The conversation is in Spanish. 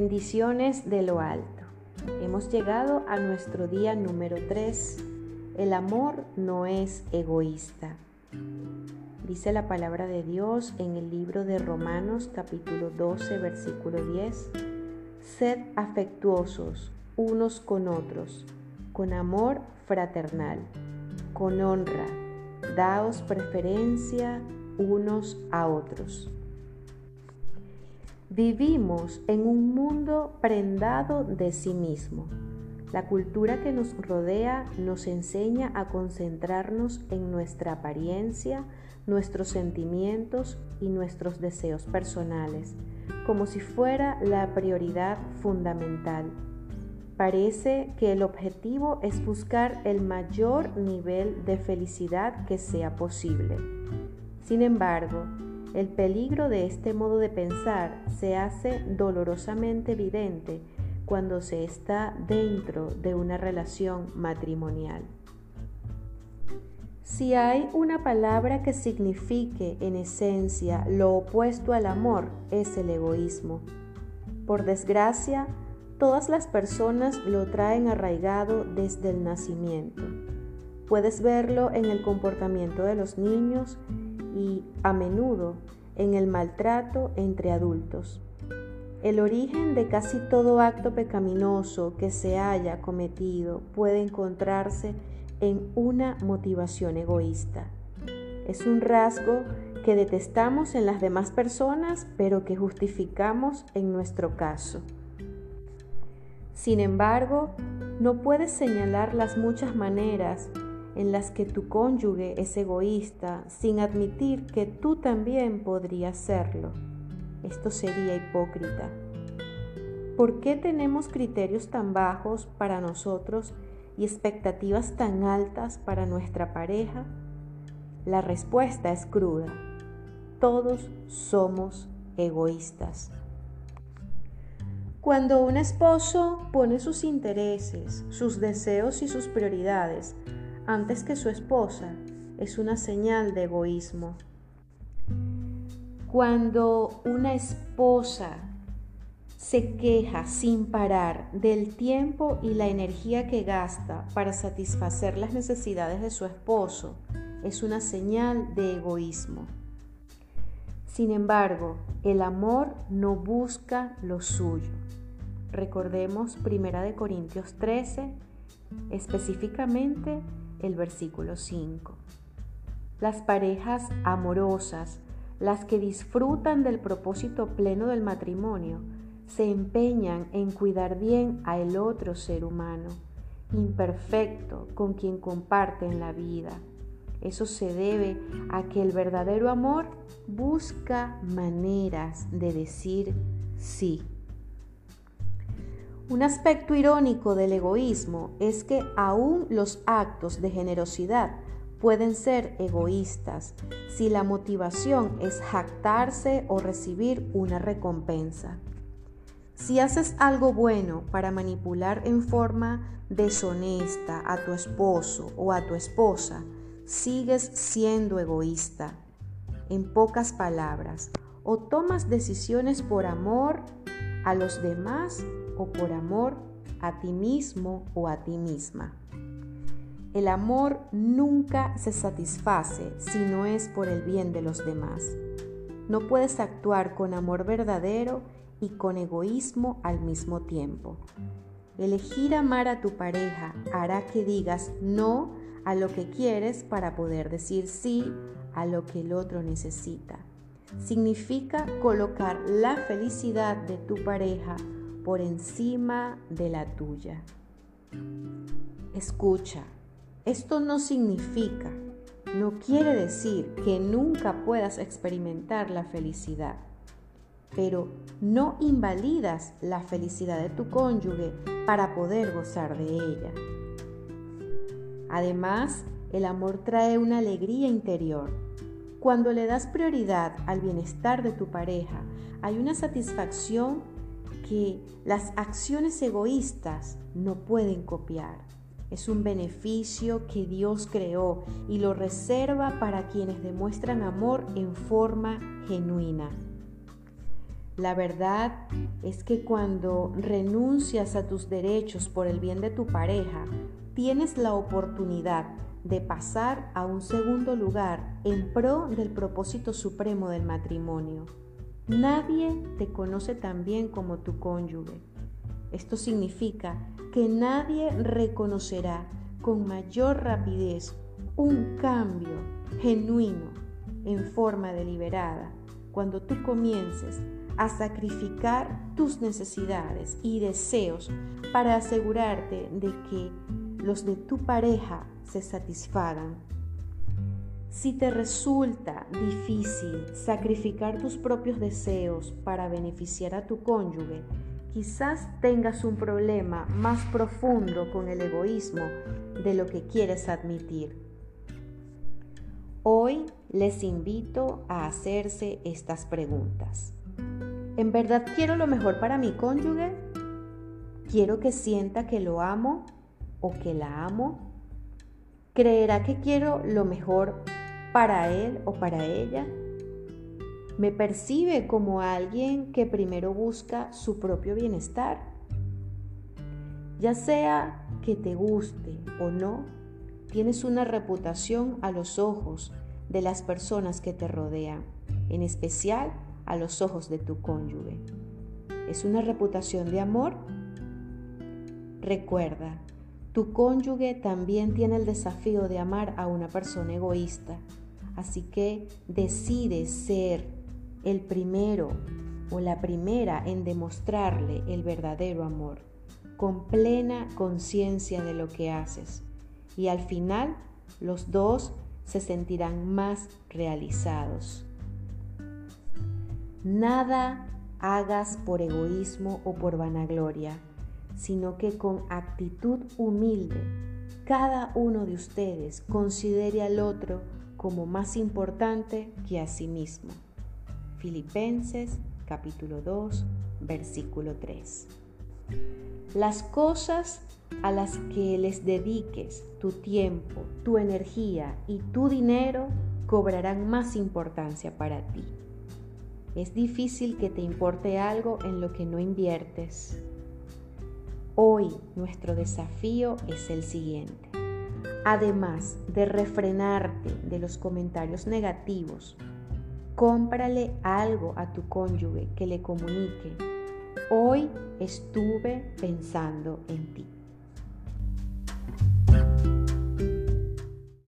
Bendiciones de lo alto. Hemos llegado a nuestro día número 3. El amor no es egoísta. Dice la palabra de Dios en el libro de Romanos capítulo 12 versículo 10. Sed afectuosos unos con otros, con amor fraternal, con honra. Daos preferencia unos a otros. Vivimos en un mundo prendado de sí mismo. La cultura que nos rodea nos enseña a concentrarnos en nuestra apariencia, nuestros sentimientos y nuestros deseos personales, como si fuera la prioridad fundamental. Parece que el objetivo es buscar el mayor nivel de felicidad que sea posible. Sin embargo, el peligro de este modo de pensar se hace dolorosamente evidente cuando se está dentro de una relación matrimonial. Si hay una palabra que signifique en esencia lo opuesto al amor, es el egoísmo. Por desgracia, todas las personas lo traen arraigado desde el nacimiento. Puedes verlo en el comportamiento de los niños y a menudo en el maltrato entre adultos. El origen de casi todo acto pecaminoso que se haya cometido puede encontrarse en una motivación egoísta. Es un rasgo que detestamos en las demás personas, pero que justificamos en nuestro caso. Sin embargo, no puedes señalar las muchas maneras en las que tu cónyuge es egoísta sin admitir que tú también podrías serlo. Esto sería hipócrita. ¿Por qué tenemos criterios tan bajos para nosotros y expectativas tan altas para nuestra pareja? La respuesta es cruda. Todos somos egoístas. Cuando un esposo pone sus intereses, sus deseos y sus prioridades antes que su esposa es una señal de egoísmo. Cuando una esposa se queja sin parar del tiempo y la energía que gasta para satisfacer las necesidades de su esposo, es una señal de egoísmo. Sin embargo, el amor no busca lo suyo. Recordemos 1 Corintios 13, específicamente el versículo 5. Las parejas amorosas, las que disfrutan del propósito pleno del matrimonio, se empeñan en cuidar bien a el otro ser humano, imperfecto, con quien comparten la vida. Eso se debe a que el verdadero amor busca maneras de decir sí. Un aspecto irónico del egoísmo es que aún los actos de generosidad pueden ser egoístas si la motivación es jactarse o recibir una recompensa. Si haces algo bueno para manipular en forma deshonesta a tu esposo o a tu esposa, sigues siendo egoísta. En pocas palabras, o tomas decisiones por amor a los demás o por amor a ti mismo o a ti misma. El amor nunca se satisface si no es por el bien de los demás. No puedes actuar con amor verdadero y con egoísmo al mismo tiempo. Elegir amar a tu pareja hará que digas no a lo que quieres para poder decir sí a lo que el otro necesita. Significa colocar la felicidad de tu pareja por encima de la tuya. Escucha, esto no significa, no quiere decir que nunca puedas experimentar la felicidad, pero no invalidas la felicidad de tu cónyuge para poder gozar de ella. Además, el amor trae una alegría interior. Cuando le das prioridad al bienestar de tu pareja, hay una satisfacción que las acciones egoístas no pueden copiar. Es un beneficio que Dios creó y lo reserva para quienes demuestran amor en forma genuina. La verdad es que cuando renuncias a tus derechos por el bien de tu pareja, tienes la oportunidad de pasar a un segundo lugar en pro del propósito supremo del matrimonio. Nadie te conoce tan bien como tu cónyuge. Esto significa que nadie reconocerá con mayor rapidez un cambio genuino en forma deliberada cuando tú comiences a sacrificar tus necesidades y deseos para asegurarte de que los de tu pareja se satisfagan. Si te resulta difícil sacrificar tus propios deseos para beneficiar a tu cónyuge, quizás tengas un problema más profundo con el egoísmo de lo que quieres admitir. Hoy les invito a hacerse estas preguntas. ¿En verdad quiero lo mejor para mi cónyuge? ¿Quiero que sienta que lo amo o que la amo? ¿Creerá que quiero lo mejor para él o para ella? ¿Me percibe como alguien que primero busca su propio bienestar? Ya sea que te guste o no, tienes una reputación a los ojos de las personas que te rodean, en especial a los ojos de tu cónyuge. ¿Es una reputación de amor? Recuerda, tu cónyuge también tiene el desafío de amar a una persona egoísta, así que decide ser el primero o la primera en demostrarle el verdadero amor, con plena conciencia de lo que haces. Y al final, los dos se sentirán más realizados. Nada hagas por egoísmo o por vanagloria, sino que con actitud humilde cada uno de ustedes considere al otro como más importante que a sí mismo. Filipenses capítulo 2, versículo 3. Las cosas a las que les dediques tu tiempo, tu energía y tu dinero cobrarán más importancia para ti. Es difícil que te importe algo en lo que no inviertes. Hoy nuestro desafío es el siguiente. Además de refrenarte de los comentarios negativos, cómprale algo a tu cónyuge que le comunique. Hoy estuve pensando en ti.